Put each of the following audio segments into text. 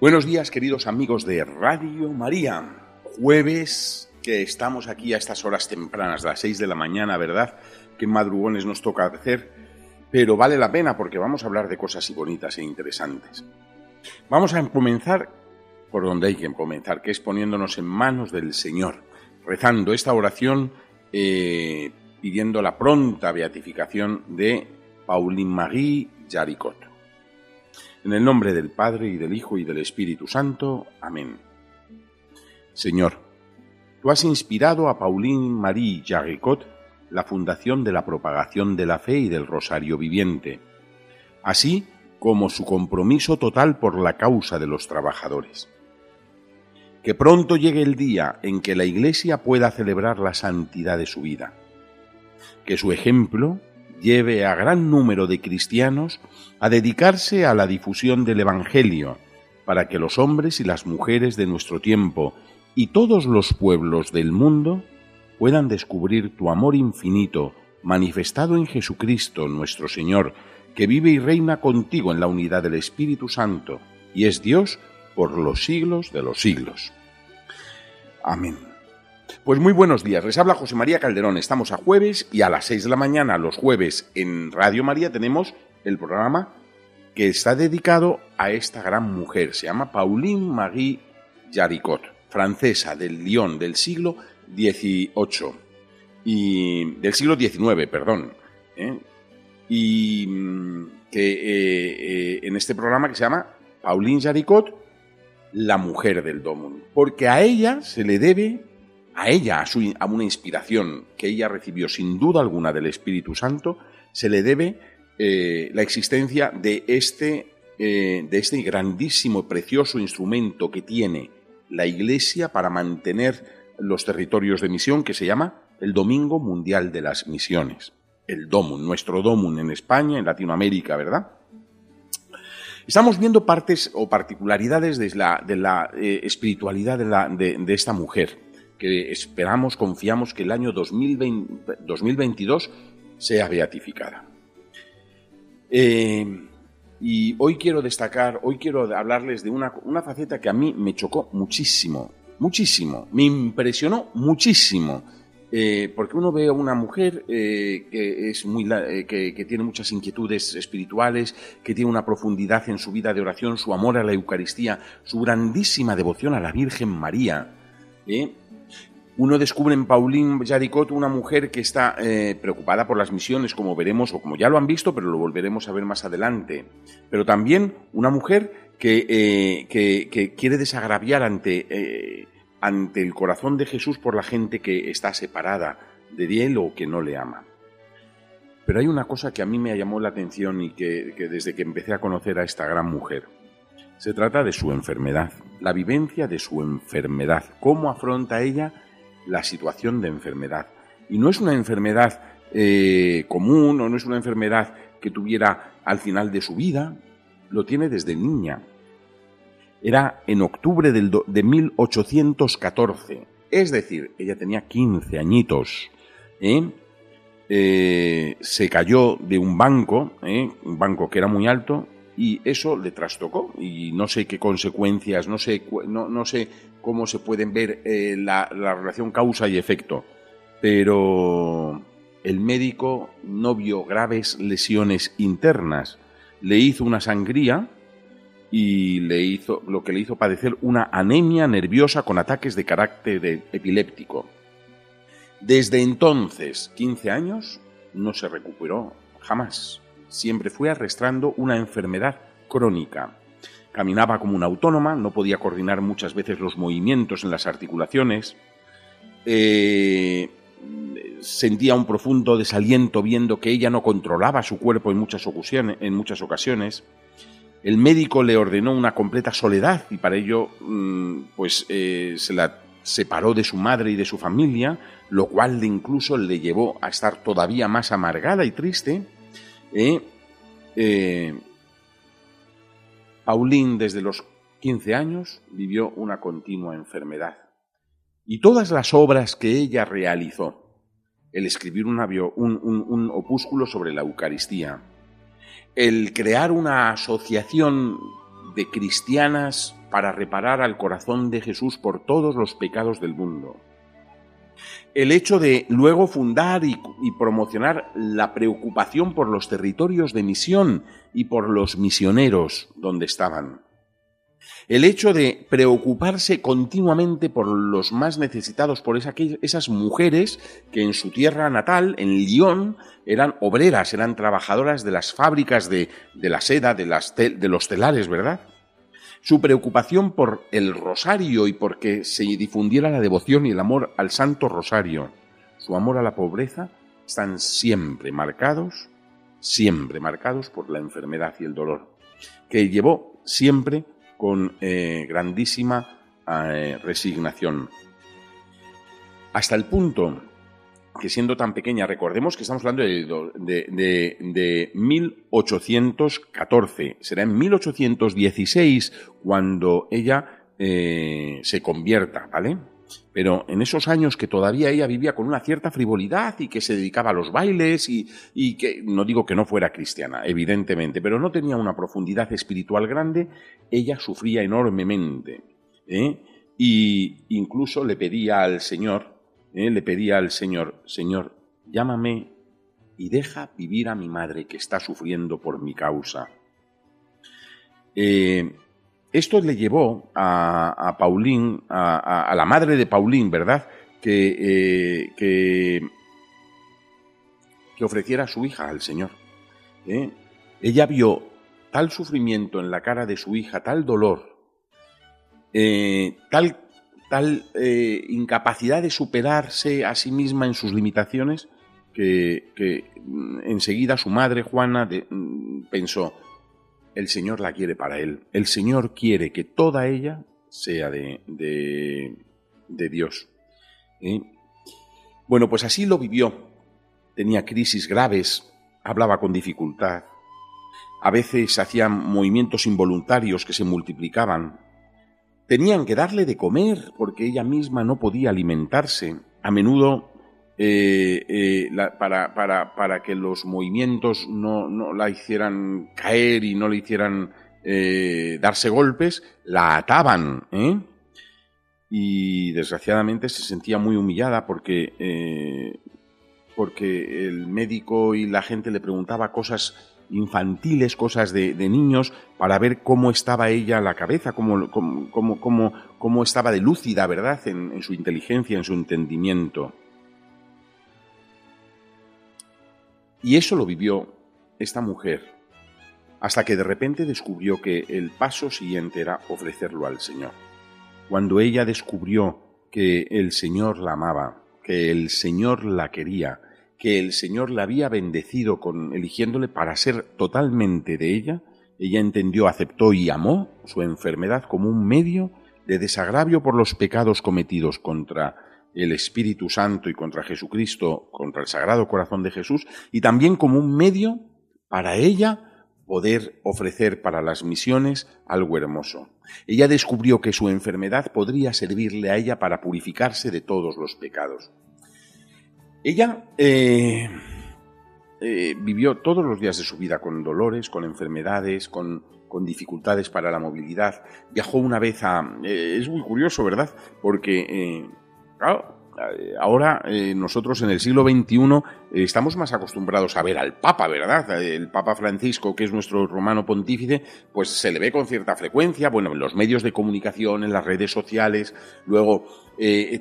Buenos días, queridos amigos de Radio María. Jueves que estamos aquí a estas horas tempranas, las 6 de la mañana, ¿verdad? Qué madrugones nos toca hacer, pero vale la pena porque vamos a hablar de cosas bonitas e interesantes. Vamos a comenzar por donde hay que comenzar, que es poniéndonos en manos del Señor, rezando esta oración eh, pidiendo la pronta beatificación de Pauline Marie Jaricot. En el nombre del Padre y del Hijo y del Espíritu Santo. Amén. Señor, tú has inspirado a Pauline Marie Jaricot la fundación de la propagación de la fe y del Rosario Viviente, así como su compromiso total por la causa de los trabajadores. Que pronto llegue el día en que la Iglesia pueda celebrar la santidad de su vida. Que su ejemplo lleve a gran número de cristianos a dedicarse a la difusión del Evangelio, para que los hombres y las mujeres de nuestro tiempo y todos los pueblos del mundo puedan descubrir tu amor infinito manifestado en Jesucristo nuestro Señor, que vive y reina contigo en la unidad del Espíritu Santo, y es Dios por los siglos de los siglos. Amén. Pues muy buenos días, les habla José María Calderón, estamos a jueves y a las 6 de la mañana los jueves en Radio María tenemos el programa que está dedicado a esta gran mujer, se llama Pauline Marie Jaricot, francesa del Lyon del siglo XVIII y del siglo XIX, perdón, ¿eh? y mm, que eh, eh, en este programa que se llama Pauline Jaricot, la mujer del Domun, porque a ella se le debe a ella, a, su, a una inspiración que ella recibió sin duda alguna del Espíritu Santo, se le debe eh, la existencia de este, eh, de este grandísimo, precioso instrumento que tiene la Iglesia para mantener los territorios de misión, que se llama el Domingo Mundial de las Misiones. El DOMUN, nuestro DOMUN en España, en Latinoamérica, ¿verdad? Estamos viendo partes o particularidades de la, de la eh, espiritualidad de esta mujer esperamos, confiamos que el año 2022 sea beatificada. Eh, y hoy quiero destacar, hoy quiero hablarles de una, faceta que a mí me chocó muchísimo, muchísimo, me impresionó muchísimo. Eh, porque uno ve a una mujer eh, que, es muy, que, tiene muchas inquietudes espirituales, que tiene una profundidad en su vida de oración, su amor a la Eucaristía, su grandísima devoción a la Virgen María. Uno descubre en Pauline Jaricot una mujer que está eh, preocupada por las misiones, como veremos, o como ya lo han visto, pero lo volveremos a ver más adelante. Pero también una mujer que, eh, que, quiere desagraviar ante, eh, ante el corazón de Jesús por la gente que está separada de él o que no le ama. Pero hay una cosa que a mí me llamó la atención y que, que desde que empecé a conocer a esta gran mujer. Se trata de su enfermedad, la vivencia de su enfermedad, cómo afronta ella la situación de enfermedad. Y no es una enfermedad eh, común o no es una enfermedad que tuviera al final de su vida, lo tiene desde niña. Era en octubre del de 1814, es decir, ella tenía 15 añitos. ¿eh? Eh, se cayó de un banco, un banco que era muy alto, y eso le trastocó y no sé qué consecuencias, no sé, no, no sé cómo se pueden ver eh, la, la, relación causa y efecto, pero el médico no vio graves lesiones internas, le hizo una sangría y le hizo lo que le hizo padecer una anemia nerviosa con ataques de carácter epiléptico. Desde entonces, 15 años, no se recuperó jamás siempre fue arrastrando una enfermedad crónica. Caminaba como una autónoma, no podía coordinar muchas veces los movimientos en las articulaciones, eh, sentía un profundo desaliento viendo que ella no controlaba su cuerpo en muchas ocasiones. En muchas ocasiones. El médico le ordenó una completa soledad y para ello mm, pues, eh, se la separó de su madre y de su familia, lo cual incluso le llevó a estar todavía más amargada y triste. ¿eh? Pauline desde los 15 años vivió una continua enfermedad. Y todas las obras que ella realizó, el escribir un, un opúsculo sobre la Eucaristía, el crear una asociación de cristianas para reparar al corazón de Jesús por todos los pecados del mundo. El hecho de luego fundar y, promocionar la preocupación por los territorios de misión y por los misioneros donde estaban. El hecho de preocuparse continuamente por los más necesitados, por esas mujeres que en su tierra natal, en Lyon, eran obreras, eran trabajadoras de las fábricas de, la seda, de, de los telares, ¿verdad? Su preocupación por el rosario y por que se difundiera la devoción y el amor al Santo Rosario, su amor a la pobreza, están siempre marcados, siempre marcados por la enfermedad y el dolor, que llevó siempre con eh, grandísima eh, resignación. Hasta el punto que siendo tan pequeña, recordemos que estamos hablando de, 1814, será en 1816 cuando ella eh, se convierta, ¿vale? Pero en esos años que todavía ella vivía con una cierta frivolidad y que se dedicaba a los bailes y, y que, no digo que no fuera cristiana, evidentemente, pero no tenía una profundidad espiritual grande, ella sufría enormemente. ¿eh? Y incluso le pedía al Señor, ¿eh? le pedía al Señor, Señor, llámame y deja vivir a mi madre que está sufriendo por mi causa. Eh, esto le llevó a, Paulín, a, la madre de Paulín, ¿verdad? Que, eh, que, ofreciera a su hija al Señor. Ella vio tal sufrimiento en la cara de su hija, tal dolor, eh, tal, tal incapacidad de superarse a sí misma en sus limitaciones, que, que enseguida su madre, Juana, mm, pensó, el Señor la quiere para Él. El Señor quiere que toda ella sea de, de, Dios. ¿eh? Bueno, pues así lo vivió. Tenía crisis graves, hablaba con dificultad. A veces hacían movimientos involuntarios que se multiplicaban. Tenían que darle de comer porque ella misma no podía alimentarse. A menudo eh, eh, para, para, para, que los movimientos no, no, la hicieran caer y no le hicieran eh, darse golpes, la ataban. Y desgraciadamente se sentía muy humillada porque, porque el médico y la gente le preguntaba cosas infantiles, cosas de, niños, para ver cómo estaba ella la cabeza, cómo, cómo, cómo, cómo estaba de lúcida, ¿verdad?, en su inteligencia, en su entendimiento. Y eso lo vivió esta mujer hasta que de repente descubrió que el paso siguiente era ofrecerlo al Señor. Cuando ella descubrió que el Señor la amaba, que el Señor la quería, que el Señor la había bendecido con eligiéndole para ser totalmente de ella, ella entendió, aceptó y amó su enfermedad como un medio de desagravio por los pecados cometidos contra el Espíritu Santo y contra Jesucristo, contra el Sagrado Corazón de Jesús, y también como un medio para ella poder ofrecer para las misiones algo hermoso. Ella descubrió que su enfermedad podría servirle a ella para purificarse de todos los pecados. Ella eh, eh, vivió todos los días de su vida con dolores, con enfermedades, con, con dificultades para la movilidad. Viajó una vez a... Eh, es muy curioso, ¿verdad? Porque eh, ahora eh, nosotros en el siglo XXI eh, estamos más acostumbrados a ver al Papa, ¿verdad? El Papa Francisco, que es nuestro romano pontífice, pues se le ve con cierta frecuencia, bueno, en los medios de comunicación, en las redes sociales, luego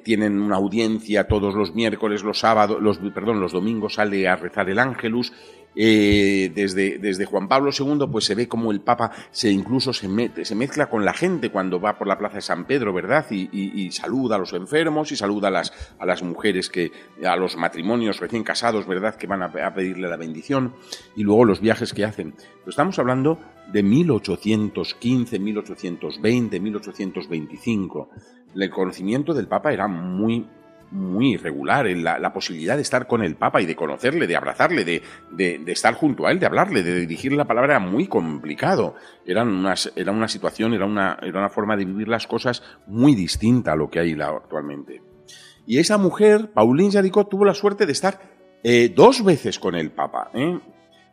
tienen una audiencia todos los miércoles, los sábados, los, perdón, los domingos sale a rezar el Ángelus, Eh, desde, desde Juan Pablo II, pues se ve como el Papa se incluso se, se mezcla con la gente cuando va por la plaza de San Pedro, ¿verdad? Y, saluda a los enfermos y saluda a las, a las mujeres que, a los matrimonios recién casados, ¿verdad? Que van a, pedirle la bendición y luego los viajes que hacen. Pero estamos hablando de 1815, 1820, 1825. El conocimiento del Papa era muy muy irregular, la, la, posibilidad de estar con el Papa y de conocerle, de abrazarle, de, estar junto a él, de hablarle, de dirigirle la palabra, era muy complicado. Era una situación, era una, era una forma de vivir las cosas muy distinta a lo que hay actualmente. Y esa mujer, Pauline Jaricot, tuvo la suerte de estar eh, dos veces con el Papa. ¿eh?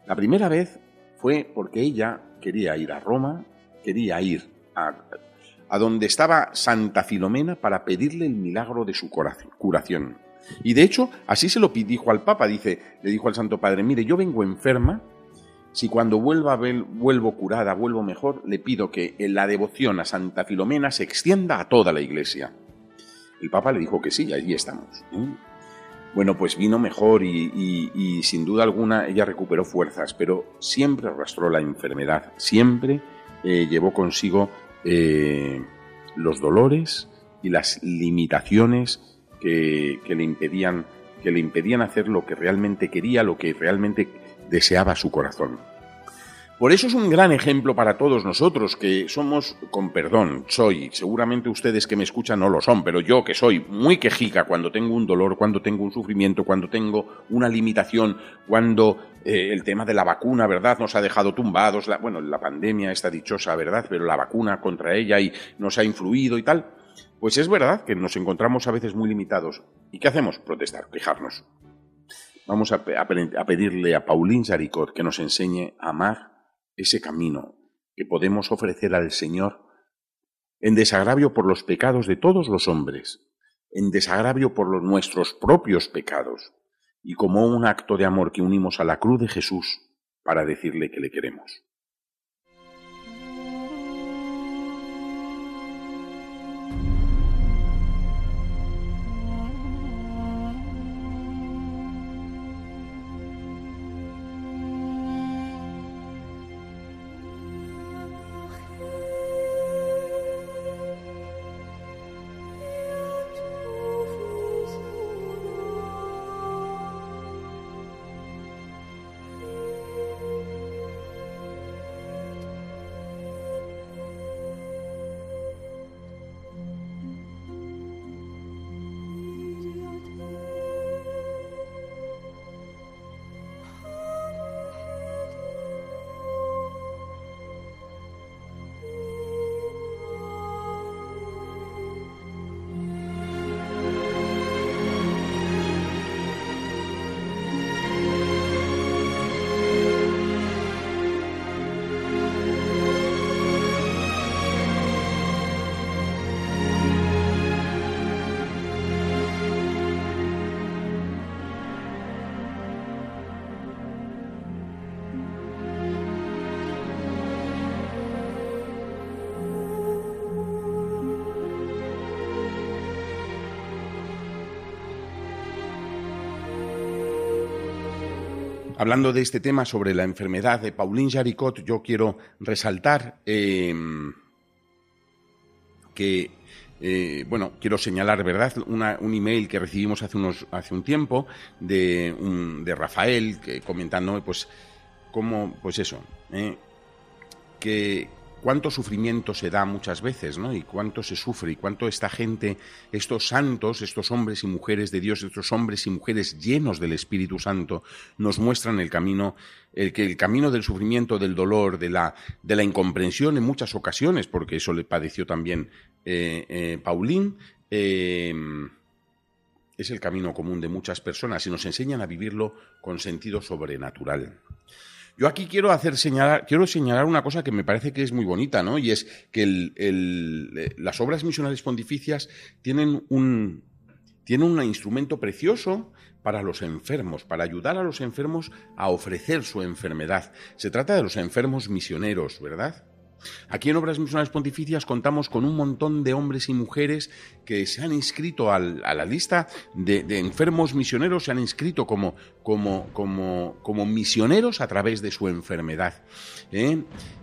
La primera vez fue porque ella quería ir a Roma, quería ir a a donde estaba Santa Filomena para pedirle el milagro de su curación. Y de hecho, así se lo dijo al Papa, dice, le dijo al Santo Padre, mire, yo vengo enferma, si cuando vuelva vuelvo curada, vuelvo mejor, le pido que la devoción a Santa Filomena se extienda a toda la iglesia. El Papa le dijo que sí, y allí estamos. Bueno, pues vino mejor y, sin duda alguna ella recuperó fuerzas, pero siempre arrastró la enfermedad, siempre eh, llevó consigo eh, los dolores y las limitaciones que, le impedían, que le impedían hacer lo que realmente quería, lo que realmente deseaba su corazón. Por eso es un gran ejemplo para todos nosotros que somos, con perdón, soy, seguramente ustedes que me escuchan no lo son, pero yo que soy muy quejica cuando tengo un dolor, cuando tengo un sufrimiento, cuando tengo una limitación, cuando eh, el tema de la vacuna, ¿verdad? Nos ha dejado tumbados, la, bueno, la pandemia está dichosa, ¿verdad? Pero la vacuna contra ella y nos ha influido y tal. Pues es verdad que nos encontramos a veces muy limitados. ¿Y qué hacemos? Protestar, quejarnos. Vamos a, pedirle a Pauline Saricot que nos enseñe a amar ese camino que podemos ofrecer al Señor en desagravio por los pecados de todos los hombres, en desagravio por los nuestros propios pecados, y como un acto de amor que unimos a la cruz de Jesús para decirle que le queremos. Hablando de este tema sobre la enfermedad de Pauline Jaricot, yo quiero resaltar em, que, eh, bueno, quiero señalar, ¿verdad?, un email que recibimos hace, unos, hace un tiempo de, de Rafael que, comentando, pues, cómo, pues eso, eh, que, cuánto sufrimiento se da muchas veces, ¿no? Y cuánto se sufre y cuánto esta gente, estos santos, estos hombres y mujeres de Dios, estos hombres y mujeres llenos del Espíritu Santo, nos muestran el camino, el el camino del sufrimiento, del dolor, de la, de la incomprensión en muchas ocasiones, porque eso le padeció también eh, eh, Paulín. Eh, es el camino común de muchas personas y nos enseñan a vivirlo con sentido sobrenatural. Yo aquí quiero hacer señalar, quiero señalar una cosa que me parece que es muy bonita, ¿no? Y es que las obras misionales pontificias tienen un, tienen un instrumento precioso para los enfermos, para ayudar a los enfermos a ofrecer su enfermedad. Se trata de los enfermos misioneros, ¿verdad? Aquí en Obras Misionales Pontificias contamos con un montón de hombres y mujeres que se han inscrito a la lista de, enfermos misioneros, se han inscrito como, misioneros a través de su enfermedad. ¿eh?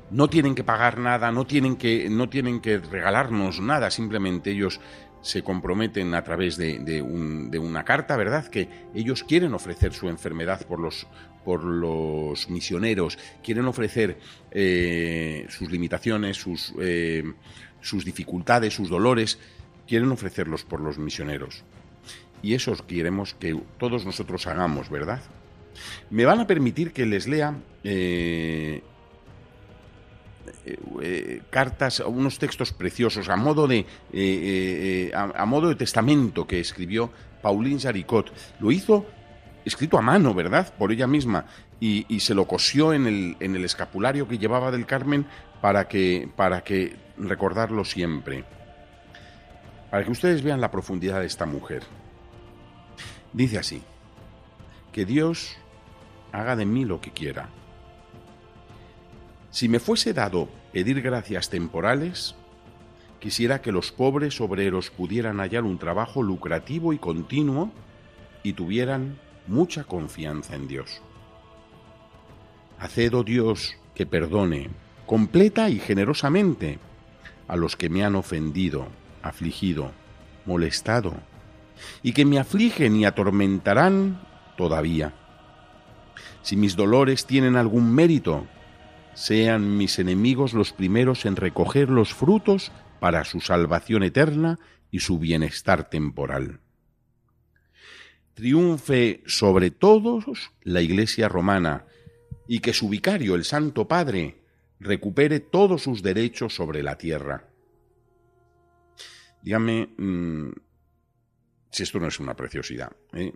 No tienen que pagar nada, no tienen que regalarnos nada, simplemente ellos se comprometen a través de, una carta, ¿verdad? Que ellos quieren ofrecer su enfermedad por los, por los misioneros, quieren ofrecer eh, sus limitaciones, sus, eh, sus dificultades, sus dolores, quieren ofrecerlos por los misioneros. Y eso queremos que todos nosotros hagamos, ¿verdad? Me van a permitir que les lea eh, eh, eh, cartas, unos textos preciosos a modo de, eh, a, modo de testamento que escribió Pauline Jaricot. Lo hizo escrito a mano, ¿verdad? Por ella misma. Y, se lo cosió en el, en el, escapulario que llevaba del Carmen para que, para que recordarlo siempre. Para que ustedes vean la profundidad de esta mujer. Dice así, que Dios haga de mí lo que quiera si me fuese dado pedir gracias temporales, quisiera que los pobres obreros pudieran hallar un trabajo lucrativo y continuo y tuvieran mucha confianza en Dios. Haced, oh Dios, que perdone, completa y generosamente, a los que me han ofendido, afligido, molestado, y que me afligen y atormentarán todavía. Si mis dolores tienen algún mérito, sean mis enemigos los primeros en recoger los frutos para su salvación eterna y su bienestar temporal. Triunfe sobre todos la Iglesia romana y que su vicario, el Santo Padre, recupere todos sus derechos sobre la tierra. Dígame mm, si esto no es una preciosidad. ¿eh?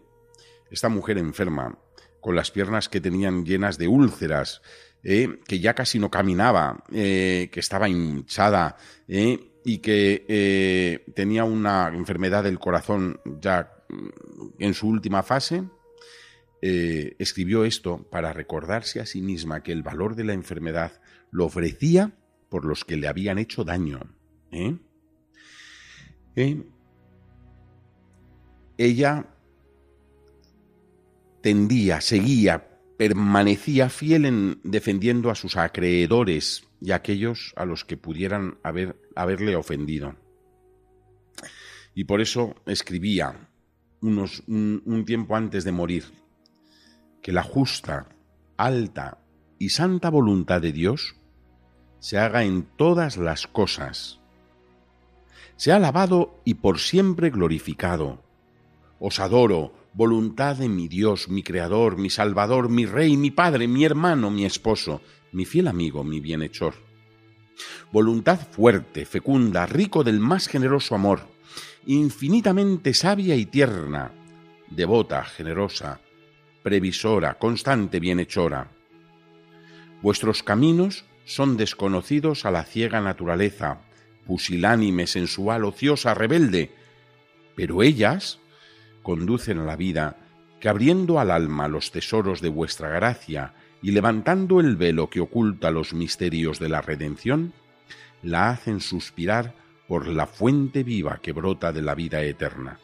Esta mujer enferma, con las piernas que tenían llenas de úlceras, eh, que ya casi no caminaba, eh, que estaba hinchada eh, y que tenía una enfermedad del corazón ya mm, en su última fase, escribió esto para recordarse a sí misma que el valor de la enfermedad lo ofrecía por los que le habían hecho daño. Ella tendía, seguía permanecía fiel en defendiendo a sus acreedores y a aquellos a los que pudieran haber, haberle ofendido. Y por eso escribía unos, un, un tiempo antes de morir que la justa, alta y santa voluntad de Dios se haga en todas las cosas. Sea alabado y por siempre glorificado. Os adoro, voluntad de mi Dios, mi Creador, mi Salvador, mi Rey, mi Padre, mi hermano, mi esposo, mi fiel amigo, mi bienhechor. Voluntad fuerte, fecunda, rico del más generoso amor, infinitamente sabia y tierna, devota, generosa, previsora, constante, bienhechora. Vuestros caminos son desconocidos a la ciega naturaleza, pusilánime, sensual, ociosa, rebelde, pero ellas conducen a la vida, que abriendo al alma los tesoros de vuestra gracia y levantando el velo que oculta los misterios de la redención, la hacen suspirar por la fuente viva que brota de la vida eterna.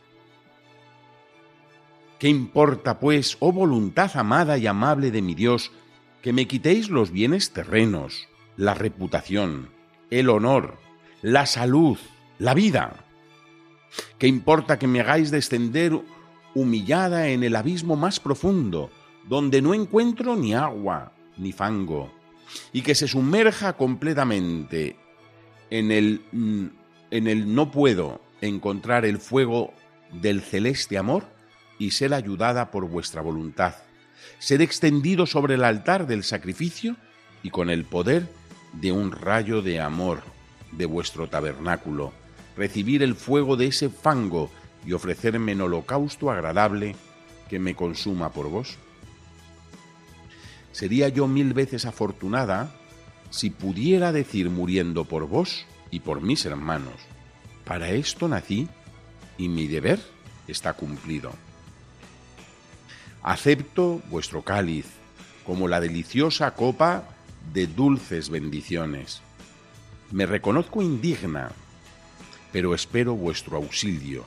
¿Qué importa, pues, oh voluntad amada y amable de mi Dios, que me quitéis los bienes terrenos, la reputación, el honor, la salud, la vida? ¿Qué importa que me hagáis descender humillada en el abismo más profundo, donde no encuentro ni agua ni fango, y que se sumerja completamente en el, mm, en el no puedo encontrar el fuego del celeste amor y ser ayudada por vuestra voluntad, ser extendido sobre el altar del sacrificio y con el poder de un rayo de amor de vuestro tabernáculo, recibir el fuego de ese fango y ofrecerme en holocausto agradable que me consuma por vos? Sería yo mil veces afortunada si pudiera decir muriendo por vos y por mis hermanos, para esto nací y mi deber está cumplido. Acepto vuestro cáliz como la deliciosa copa de dulces bendiciones Me reconozco indigna, pero espero vuestro auxilio,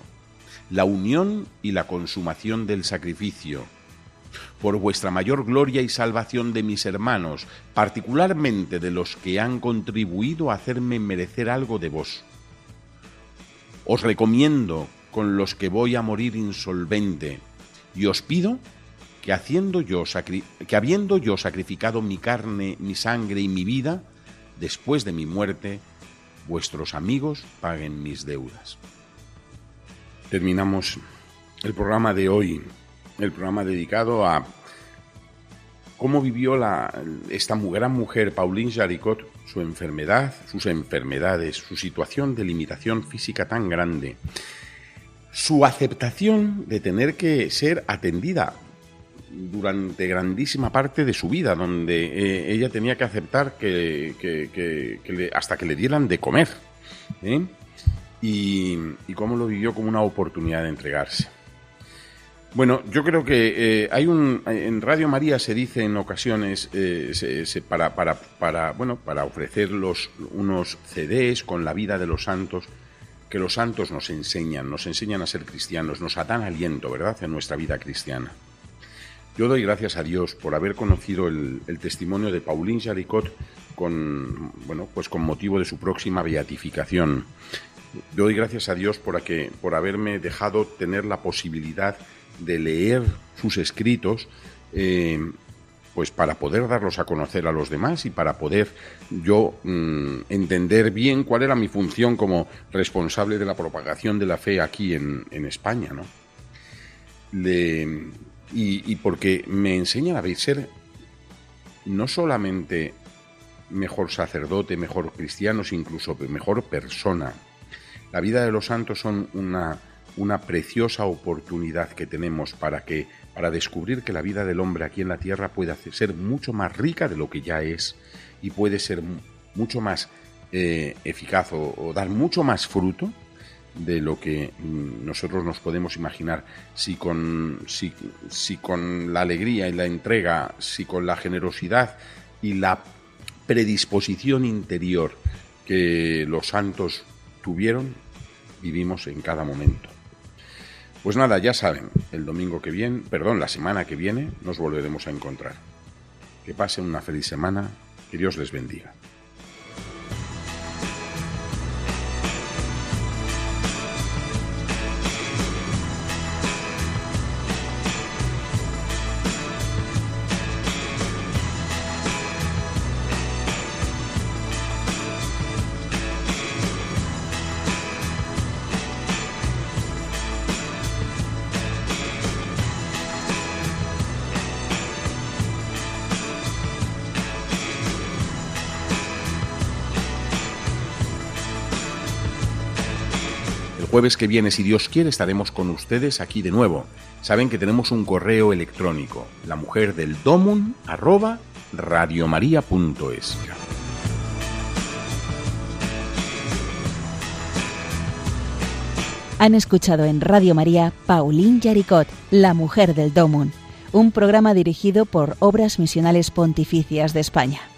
la unión y la consumación del sacrificio, por vuestra mayor gloria y salvación de mis hermanos, particularmente de los que han contribuido a hacerme merecer algo de vos. Os recomiendo con los que voy a morir insolvente, y os pido que, haciendo yo que habiendo yo sacrificado mi carne, mi sangre y mi vida, después de mi muerte, vuestros amigos paguen mis deudas. Terminamos el programa de hoy, el programa dedicado a cómo vivió la, esta gran mujer, Pauline Jaricot, su enfermedad, sus enfermedades, su situación de limitación física tan grande, su aceptación de tener que ser atendida durante grandísima parte de su vida, donde eh, ella tenía que aceptar que, hasta que le dieran de comer. ¿eh? Y, y, cómo lo vivió como una oportunidad de entregarse. Bueno, yo creo que eh, hay un en Radio María se dice en ocasiones para, para, para, bueno para ofrecer los, unos CDs con la vida de los santos que los santos nos enseñan, nos enseñan a ser cristianos, nos dan aliento, ¿verdad?, en nuestra vida cristiana. Yo doy gracias a Dios por haber conocido el, testimonio de Pauline Jaricot con, bueno, pues con motivo de su próxima beatificación. Yo doy gracias a Dios por, por haberme dejado tener la posibilidad de leer sus escritos, eh, pues para poder darlos a conocer a los demás y para poder yo mm, entender bien cuál era mi función como responsable de la propagación de la fe aquí en, España, ¿no? Y, porque me enseñan a ser no solamente mejor sacerdote, mejor cristiano, sino incluso mejor persona. La vida de los santos son una, una preciosa oportunidad que tenemos para que para descubrir que la vida del hombre aquí en la tierra puede ser mucho más rica de lo que ya es y puede ser mucho más eh, eficaz o dar mucho más fruto de lo que mm, nosotros nos podemos imaginar. Si con, si, si con la alegría y la entrega, si con la generosidad y la predisposición interior que los santos tuvieron, vivimos en cada momento. Pues nada, ya saben, el domingo que viene, perdón, la semana que viene nos volveremos a encontrar. Que pasen una feliz semana, que Dios les bendiga. Jueves que viene, si Dios quiere, estaremos con ustedes aquí de nuevo. Saben que tenemos un correo electrónico, la mujer del domun, arroba radiomaria.es. Han escuchado en Radio María Pauline Yaricot, La Mujer del Domun, un programa dirigido por Obras Misionales Pontificias de España.